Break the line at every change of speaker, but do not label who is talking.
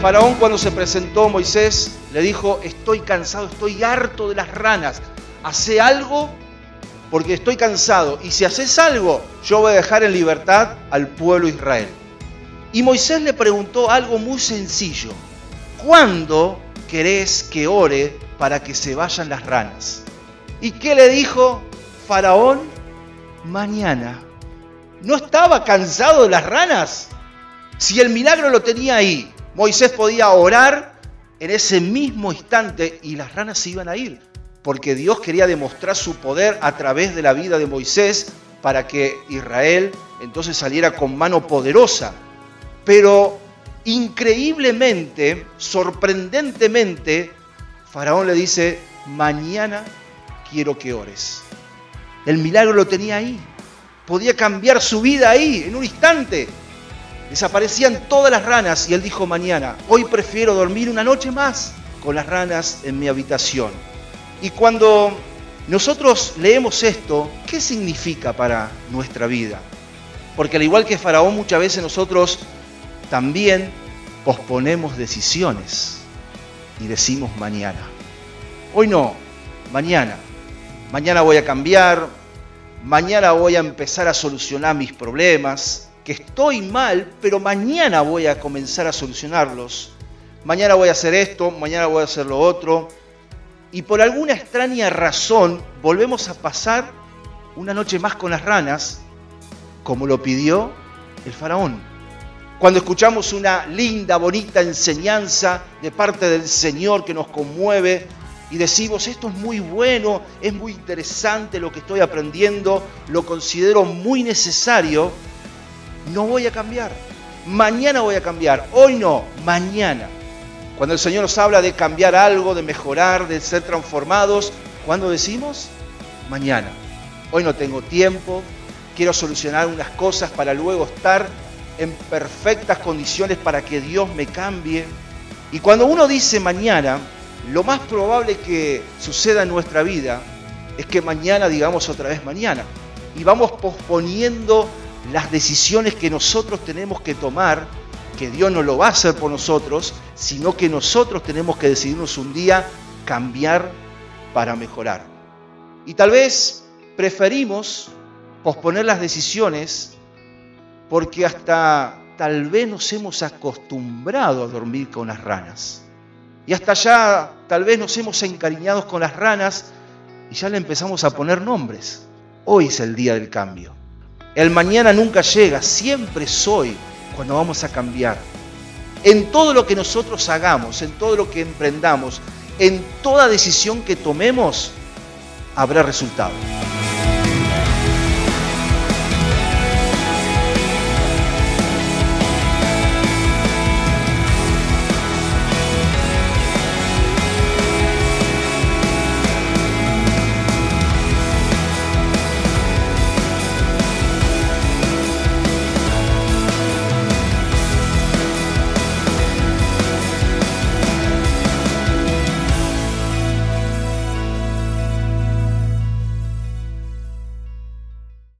Faraón cuando se presentó Moisés le dijo, estoy cansado, estoy harto de las ranas, hace algo porque estoy cansado y si haces algo yo voy a dejar en libertad al pueblo Israel. Y Moisés le preguntó algo muy sencillo, ¿cuándo querés que ore para que se vayan las ranas? ¿Y qué le dijo Faraón? Mañana. ¿No estaba cansado de las ranas? Si el milagro lo tenía ahí, Moisés podía orar en ese mismo instante y las ranas se iban a ir, porque Dios quería demostrar su poder a través de la vida de Moisés para que Israel entonces saliera con mano poderosa. Pero increíblemente, sorprendentemente, Faraón le dice, mañana quiero que ores. El milagro lo tenía ahí. Podía cambiar su vida ahí, en un instante. Desaparecían todas las ranas y él dijo mañana, hoy prefiero dormir una noche más con las ranas en mi habitación. Y cuando nosotros leemos esto, ¿qué significa para nuestra vida? Porque al igual que Faraón, muchas veces nosotros también posponemos decisiones y decimos mañana. Hoy no, mañana. Mañana voy a cambiar, mañana voy a empezar a solucionar mis problemas, estoy mal, pero mañana voy a comenzar a solucionarlos. Mañana voy a hacer esto, mañana voy a hacer lo otro. Y por alguna extraña razón volvemos a pasar una noche más con las ranas, como lo pidió el faraón. Cuando escuchamos una linda, bonita enseñanza de parte del Señor que nos conmueve y decimos, esto es muy bueno, es muy interesante lo que estoy aprendiendo, lo considero muy necesario, no voy a cambiar. Mañana voy a cambiar. Hoy no, mañana. Cuando el Señor nos habla de cambiar algo, de mejorar, de ser transformados, ¿cuándo decimos? Mañana. Hoy no tengo tiempo, quiero solucionar unas cosas para luego estar en perfectas condiciones para que Dios me cambie. Y cuando uno dice mañana, lo más probable que suceda en nuestra vida es que mañana digamos otra vez mañana. Y vamos posponiendo las decisiones que nosotros tenemos que tomar, que Dios no lo va a hacer por nosotros, sino que nosotros tenemos que decidirnos un día cambiar para mejorar. Y tal vez preferimos posponer las decisiones porque hasta tal vez nos hemos acostumbrado a dormir con las ranas. Y hasta ya tal vez nos hemos encariñado con las ranas y ya le empezamos a poner nombres. Hoy es el día del cambio. El mañana nunca llega, siempre soy cuando vamos a cambiar. En todo lo que nosotros hagamos, en todo lo que emprendamos, en toda decisión que tomemos, habrá resultado.